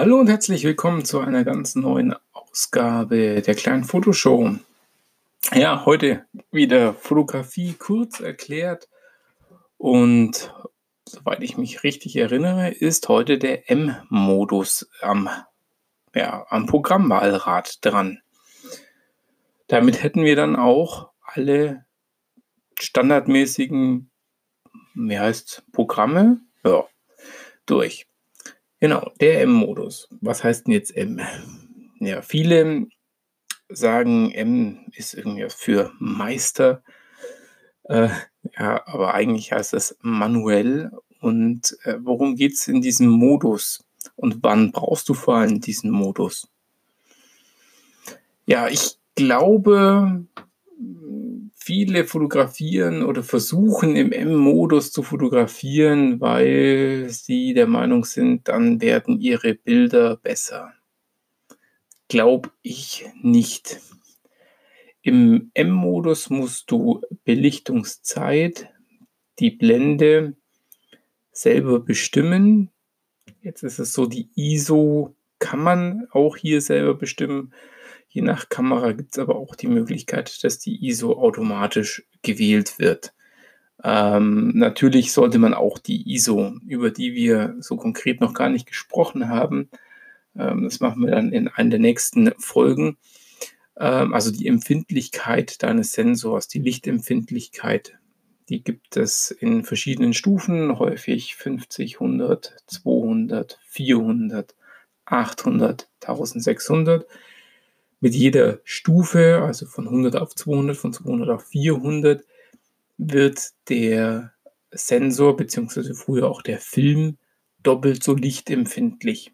Hallo und herzlich willkommen zu einer ganz neuen Ausgabe der kleinen Fotoshow. Ja, heute wieder Fotografie kurz erklärt und soweit ich mich richtig erinnere, ist heute der M-Modus am, ja, am Programmwahlrad dran. Damit hätten wir dann auch alle standardmäßigen, wie heißt Programme, ja, durch. Genau, der M-Modus. Was heißt denn jetzt M? Ja, viele sagen, M ist irgendwie für Meister. Äh, ja, aber eigentlich heißt es manuell. Und äh, worum geht es in diesem Modus? Und wann brauchst du vor allem diesen Modus? Ja, ich glaube, viele fotografieren oder versuchen im M-Modus zu fotografieren, weil sie der Meinung sind, dann werden ihre Bilder besser. Glaube ich nicht. Im M-Modus musst du Belichtungszeit, die Blende selber bestimmen. Jetzt ist es so, die ISO kann man auch hier selber bestimmen. Je nach Kamera gibt es aber auch die Möglichkeit, dass die ISO automatisch gewählt wird. Ähm, natürlich sollte man auch die ISO, über die wir so konkret noch gar nicht gesprochen haben, ähm, das machen wir dann in einer der nächsten Folgen, ähm, also die Empfindlichkeit deines Sensors, die Lichtempfindlichkeit, die gibt es in verschiedenen Stufen, häufig 50, 100, 200, 400, 800, 1600 mit jeder Stufe, also von 100 auf 200, von 200 auf 400, wird der Sensor bzw. früher auch der Film doppelt so lichtempfindlich.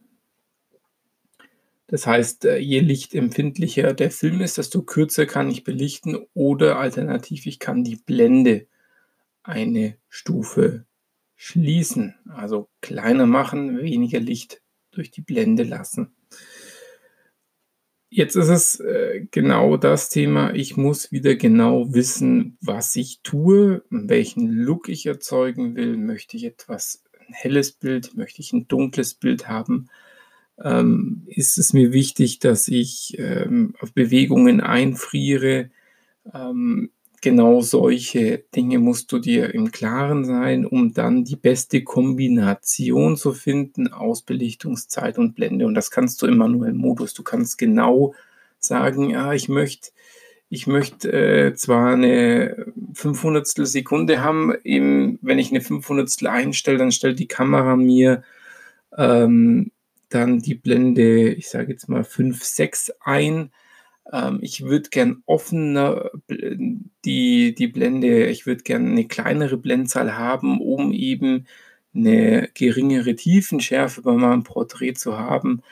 Das heißt, äh, je lichtempfindlicher der Film ist, desto kürzer kann ich belichten oder alternativ ich kann die Blende eine Stufe schließen, also kleiner machen, weniger Licht durch die Blende lassen. Jetzt ist es äh, genau das Thema, ich muss wieder genau wissen, was ich tue, welchen Look ich erzeugen will. Möchte ich etwas ein helles Bild, möchte ich ein dunkles Bild haben? Ähm, ist es mir wichtig, dass ich ähm, auf Bewegungen einfriere? Ähm, genau solche Dinge musst du dir im Klaren sein, um dann die beste Kombination zu finden aus Belichtungszeit und Blende. Und das kannst du im manuellen Modus. Du kannst genau sagen, ja, ich möchte ich möchte äh, zwar eine 500 Sekunde haben, eben, wenn ich eine 500 einstelle, dann stellt die Kamera mir ähm, dann die Blende, ich sage jetzt mal 5, 6 ein ähm, ich würde gern offener die, die Blende, ich würde gern eine kleinere Blendzahl haben, um eben eine geringere Tiefenschärfe bei meinem Porträt zu haben.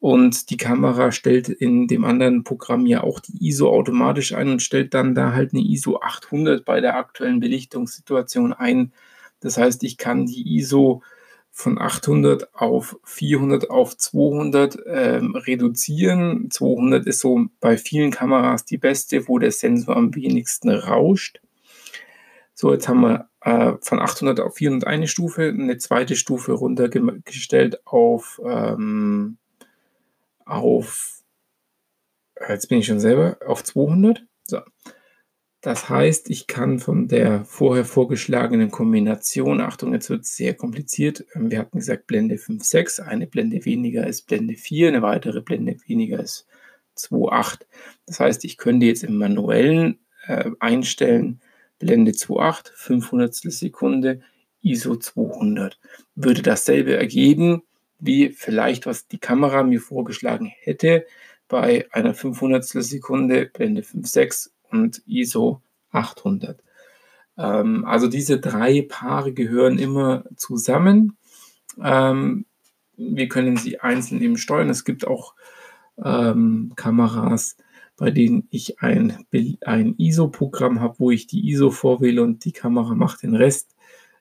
Und die Kamera stellt in dem anderen Programm ja auch die ISO automatisch ein und stellt dann da halt eine ISO 800 bei der aktuellen Belichtungssituation ein. Das heißt, ich kann die ISO von 800 auf 400 auf 200 ähm, reduzieren. 200 ist so bei vielen Kameras die beste, wo der Sensor am wenigsten rauscht. So, jetzt haben wir äh, von 800 auf 400 eine Stufe, eine zweite Stufe runtergestellt auf, ähm, auf, jetzt bin ich schon selber, auf 200. So. Das heißt, ich kann von der vorher vorgeschlagenen Kombination, Achtung, jetzt wird es sehr kompliziert. Ähm, wir hatten gesagt Blende 5, 6, eine Blende weniger ist Blende 4, eine weitere Blende weniger ist 2, 8. Das heißt, ich könnte jetzt im manuellen äh, einstellen, Blende 2, 8, 500 Sekunde, ISO 200. Würde dasselbe ergeben, wie vielleicht was die Kamera mir vorgeschlagen hätte bei einer 500 Sekunde, Blende 5, 6 und ISO 800. Ähm, also diese drei Paare gehören immer zusammen. Ähm, wir können sie einzeln eben steuern. Es gibt auch ähm, Kameras, bei denen ich ein, ein ISO-Programm habe, wo ich die ISO vorwähle und die Kamera macht den Rest.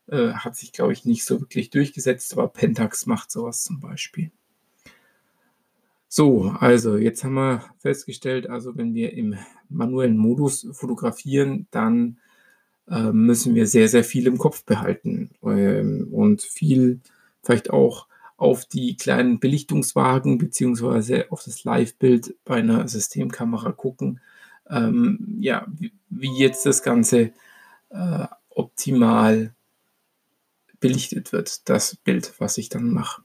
Äh, hat sich, glaube ich, nicht so wirklich durchgesetzt, aber Pentax macht sowas zum Beispiel. So, also jetzt haben wir festgestellt, also wenn wir im manuellen Modus fotografieren, dann äh, müssen wir sehr, sehr viel im Kopf behalten ähm, und viel vielleicht auch auf die kleinen Belichtungswagen beziehungsweise auf das Live-Bild bei einer Systemkamera gucken, ähm, ja, wie, wie, jetzt das Ganze äh, optimal belichtet wird, das Bild, was ich dann mache.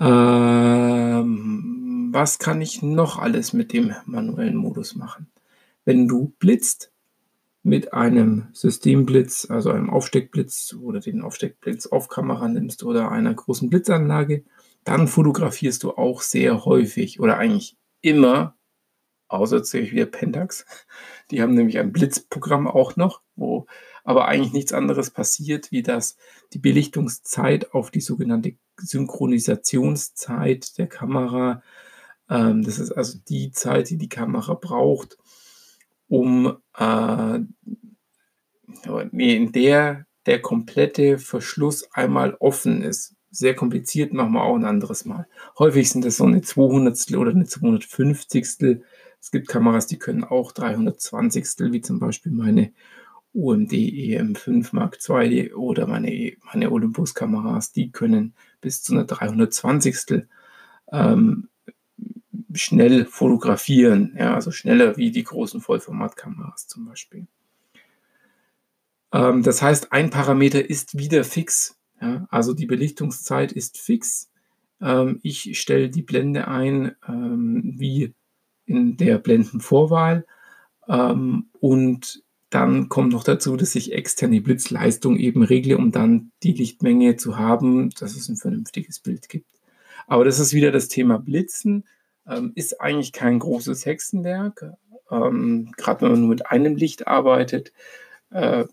Ähm, was kann ich noch alles mit dem manuellen Modus machen? Wenn du blitzt mit einem Systemblitz, also einem Aufsteckblitz oder den Aufsteckblitz auf Kamera nimmst oder einer großen Blitzanlage, dann fotografierst du auch sehr häufig oder eigentlich immer, außer jetzt wieder Pentax. Die haben nämlich ein Blitzprogramm auch noch, wo aber eigentlich nichts anderes passiert, wie dass die Belichtungszeit auf die sogenannte Synchronisationszeit der Kamera, ähm, das ist also die Zeit, die die Kamera braucht, um äh, in der der komplette Verschluss einmal offen ist. Sehr kompliziert, machen wir auch ein anderes Mal. Häufig sind das so eine 200 oder eine 250. Es gibt Kameras, die können auch 320, wie zum Beispiel meine UMD EM5 Mark II oder meine, meine Olympus-Kameras, die können bis zu einer 320. Ähm, schnell fotografieren, ja, also schneller wie die großen Vollformatkameras zum Beispiel. Ähm, das heißt, ein Parameter ist wieder fix, ja, also die Belichtungszeit ist fix. Ähm, ich stelle die Blende ein ähm, wie in der Blendenvorwahl ähm, und dann kommt noch dazu, dass ich externe Blitzleistung eben regle, um dann die Lichtmenge zu haben, dass es ein vernünftiges Bild gibt. Aber das ist wieder das Thema Blitzen. Ähm, ist eigentlich kein großes Hexenwerk. Ähm, Gerade wenn man nur mit einem Licht arbeitet, äh,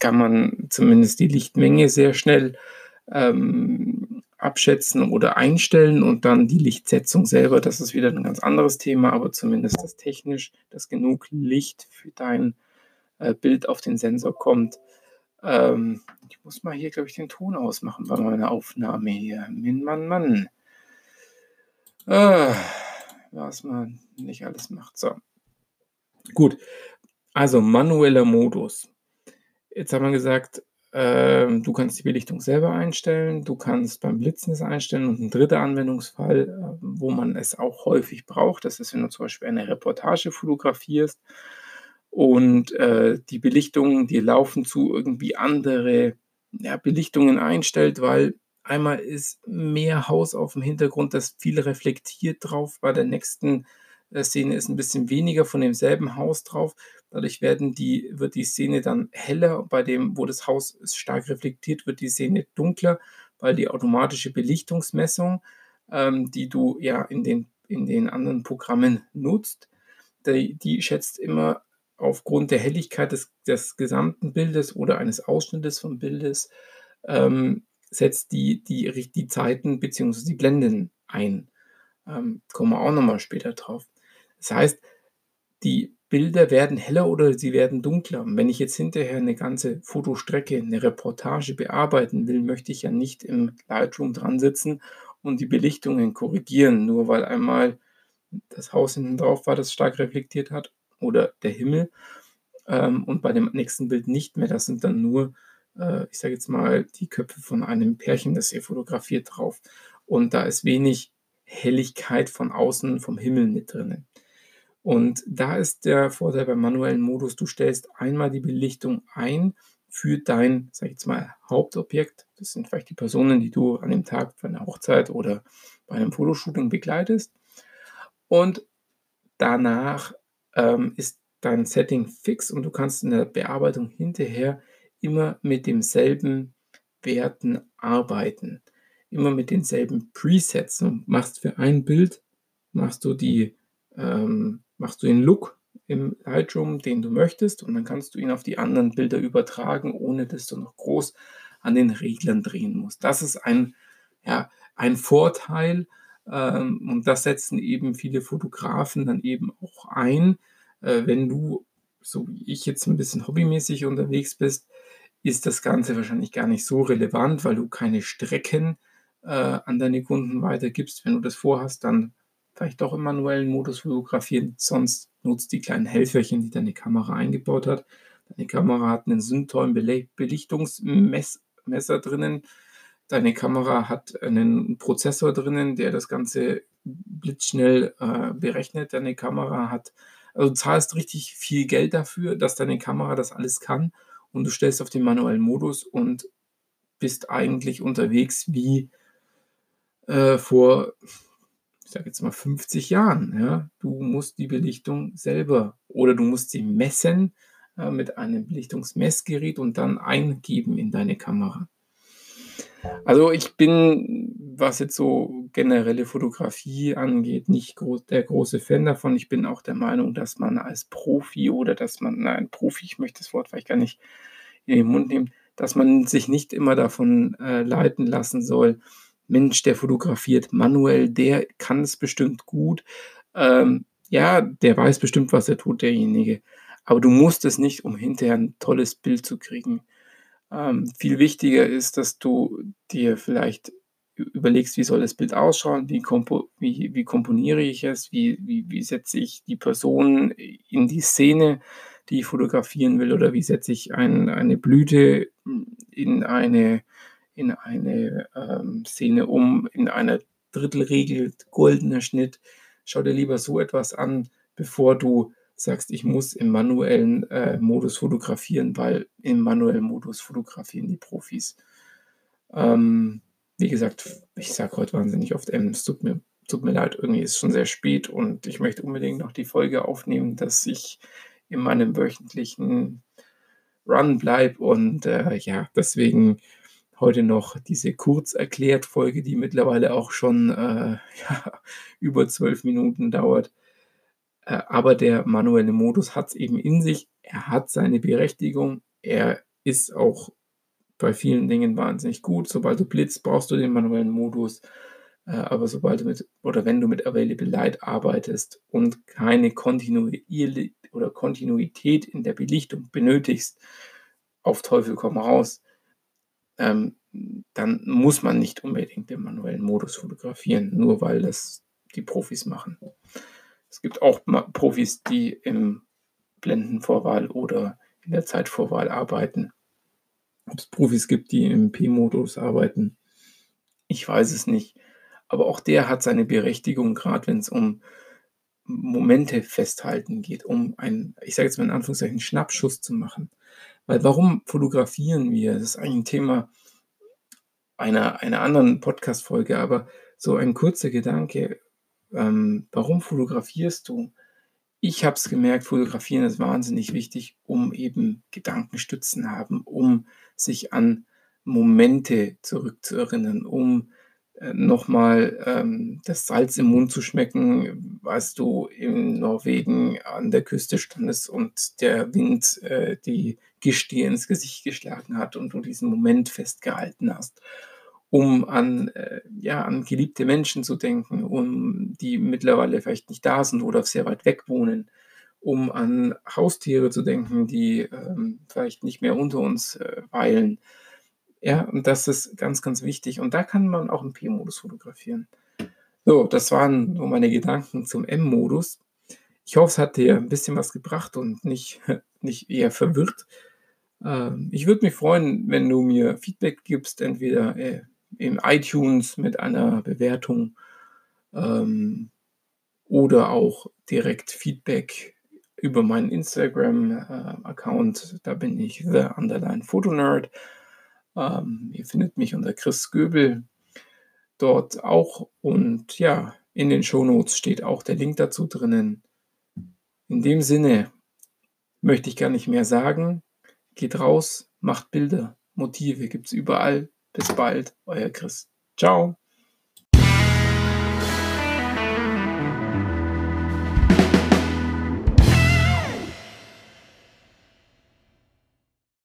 kann man zumindest die Lichtmenge sehr schnell ähm, abschätzen oder einstellen und dann die Lichtsetzung selber. Das ist wieder ein ganz anderes Thema, aber zumindest das technisch, dass genug Licht für dein äh, Bild auf den Sensor kommt. Ähm, ich muss mal hier, glaube ich, den Ton ausmachen bei meiner Aufnahme hier. Min, Mann, Mann. Äh, was man nicht alles macht. So. Gut. Also manueller Modus. Jetzt haben wir gesagt, äh, du kannst die Belichtung selber einstellen, du kannst beim Blitzen es einstellen und ein dritter Anwendungsfall, äh, wo man es auch häufig braucht, das ist, wenn du zum Beispiel eine Reportage fotografierst und äh, die Belichtungen, die laufen zu irgendwie andere ja, Belichtungen einstellt, weil einmal ist mehr Haus auf dem Hintergrund, das viel reflektiert drauf. Bei der nächsten äh, Szene ist ein bisschen weniger von demselben Haus drauf. Dadurch werden die, wird die Szene dann heller. Bei dem, wo das Haus stark reflektiert, wird die Szene dunkler, weil die automatische Belichtungsmessung, ähm, die du ja in den, in den anderen Programmen nutzt, die, die schätzt immer aufgrund der Helligkeit des, des gesamten Bildes oder eines Ausschnittes vom Bildes ähm, setzt die, die, die Zeiten bzw. die Blenden ein. Ähm, kommen wir auch nochmal später drauf. Das heißt, die Bilder werden heller oder sie werden dunkler. Und wenn ich jetzt hinterher eine ganze Fotostrecke, eine Reportage bearbeiten will, möchte ich ja nicht im Lightroom dran sitzen und die Belichtungen korrigieren, nur weil einmal das Haus hinten drauf war, das stark reflektiert hat oder der Himmel ähm, und bei dem nächsten Bild nicht mehr. Das sind dann nur, äh, ich sage jetzt mal, die Köpfe von einem Pärchen, das ihr fotografiert drauf. Und da ist wenig Helligkeit von außen vom Himmel mit drinnen. Und da ist der Vorteil beim manuellen Modus, du stellst einmal die Belichtung ein für dein, sag ich jetzt mal, Hauptobjekt. Das sind vielleicht die Personen, die du an dem Tag für eine Hochzeit oder bei einem Fotoshooting begleitest. Und danach ähm, ist dein Setting fix und du kannst in der Bearbeitung hinterher immer mit demselben Werten arbeiten. Immer mit denselben Presets. Und machst für ein Bild, machst du die, ähm, machst du den Look im Lightroom, den du möchtest, und dann kannst du ihn auf die anderen Bilder übertragen, ohne dass du noch groß an den Reglern drehen musst. Das ist ein, ja, ein Vorteil, ähm, und das setzen eben viele Fotografen dann eben auch ein. Äh, wenn du, so wie ich jetzt ein bisschen hobbymäßig unterwegs bist, ist das Ganze wahrscheinlich gar nicht so relevant, weil du keine Strecken äh, an deine Kunden weitergibst. Wenn du das vorhast, dann vielleicht doch im manuellen Modus fotografieren. Sonst nutzt die kleinen Helferchen, die deine Kamera eingebaut hat. Deine Kamera hat einen sündtollen Belichtungsmesser drinnen deine Kamera hat einen Prozessor drinnen, der das Ganze blitzschnell äh, berechnet. Deine Kamera hat, also du zahlst richtig viel Geld dafür, dass deine Kamera das alles kann und du stellst auf den manuellen Modus und bist eigentlich unterwegs wie äh, vor, ich sage jetzt mal 50 Jahren. Ja? Du musst die Belichtung selber oder du musst sie messen äh, mit einem Belichtungsmessgerät und dann eingeben in deine Kamera. Also ich bin, was jetzt so generelle Fotografie angeht, nicht groß, der große Fan davon. Ich bin auch der Meinung, dass man als Profi oder dass man, nein, Profi, ich möchte das Wort vielleicht gar nicht in den Mund nehmen, dass man sich nicht immer davon äh, leiten lassen soll, Mensch, der fotografiert manuell, der kann es bestimmt gut. Ähm, ja, der weiß bestimmt, was er tut, derjenige. Aber du musst es nicht, um hinterher ein tolles Bild zu kriegen. Ähm, viel wichtiger ist, dass du dir vielleicht überlegst, wie soll das Bild ausschauen, wie, kompo wie, wie komponiere ich es, wie, wie, setze ich die Person in die Szene, die ich fotografieren will, oder wie setze ich ein, eine Blüte in eine in eine ähm, Szene um, in einer Drittelregel, goldener Schnitt. Schau dir lieber so etwas an, bevor du sagst, ich muss im manuellen äh, Modus fotografieren, weil im manuellen Modus fotografieren die Profis. Ähm, wie gesagt, ich sage heute wahnsinnig oft, ähm, es tut mir, tut mir leid, irgendwie ist es schon sehr spät und ich möchte unbedingt noch die Folge aufnehmen, dass ich in meinem wöchentlichen Run bleibe und äh, ja, deswegen heute noch diese kurz erklärt Folge, die mittlerweile auch schon äh, ja, über zwölf Minuten dauert. Äh, aber der manuelle Modus hat es eben in sich. Er hat seine Berechtigung. Er ist auch bei vielen Dingen wahnsinnig gut. Sobald du blitzt, brauchst du den manuellen Modus. Äh, aber sobald du mit oder wenn du mit Available Light arbeitest und keine Kontinuität oder Kontinuität in der Belichtung benötigst, auf Teufel komm raus, ähm, dann muss man nicht unbedingt den manuellen Modus fotografieren, nur weil das die Profis machen. Es gibt auch Profis, die im Blendenvorwahl oder in der Zeitvorwahl arbeiten. Ob es Profis gibt, die im P-Modus arbeiten, ich weiß es nicht. Aber auch der hat seine Berechtigung, gerade wenn es um Momente festhalten geht, um einen, ich sage jetzt mal in Anführungszeichen, Schnappschuss zu machen. Weil warum fotografieren wir? Das ist eigentlich ein Thema einer, einer anderen Podcast-Folge, aber so ein kurzer Gedanke. Ähm, warum fotografierst du? Ich habe es gemerkt, fotografieren ist wahnsinnig wichtig, um eben Gedankenstützen haben, um sich an Momente zurückzuerinnern, um äh, nochmal ähm, das Salz im Mund zu schmecken, als du in Norwegen an der Küste standest und der Wind äh, die Gischt ins Gesicht geschlagen hat und du diesen Moment festgehalten hast, um an, äh, ja, an geliebte Menschen zu denken, um die mittlerweile vielleicht nicht da sind oder sehr weit weg wohnen, um an Haustiere zu denken, die ähm, vielleicht nicht mehr unter uns äh, weilen ja, und das ist ganz, ganz wichtig. Und da kann man auch im P-Modus fotografieren. So, das waren nur meine Gedanken zum M-Modus. Ich hoffe, es hat dir ein bisschen was gebracht und nicht, nicht eher verwirrt. Ähm, ich würde mich freuen, wenn du mir Feedback gibst, entweder im iTunes mit einer Bewertung ähm, oder auch direkt Feedback über meinen Instagram-Account. Äh, da bin ich the underline Photonerd. Ähm, ihr findet mich unter Chris Göbel dort auch. Und ja, in den Shownotes steht auch der Link dazu drinnen. In dem Sinne möchte ich gar nicht mehr sagen. Geht raus, macht Bilder. Motive gibt es überall. Bis bald, euer Chris. Ciao.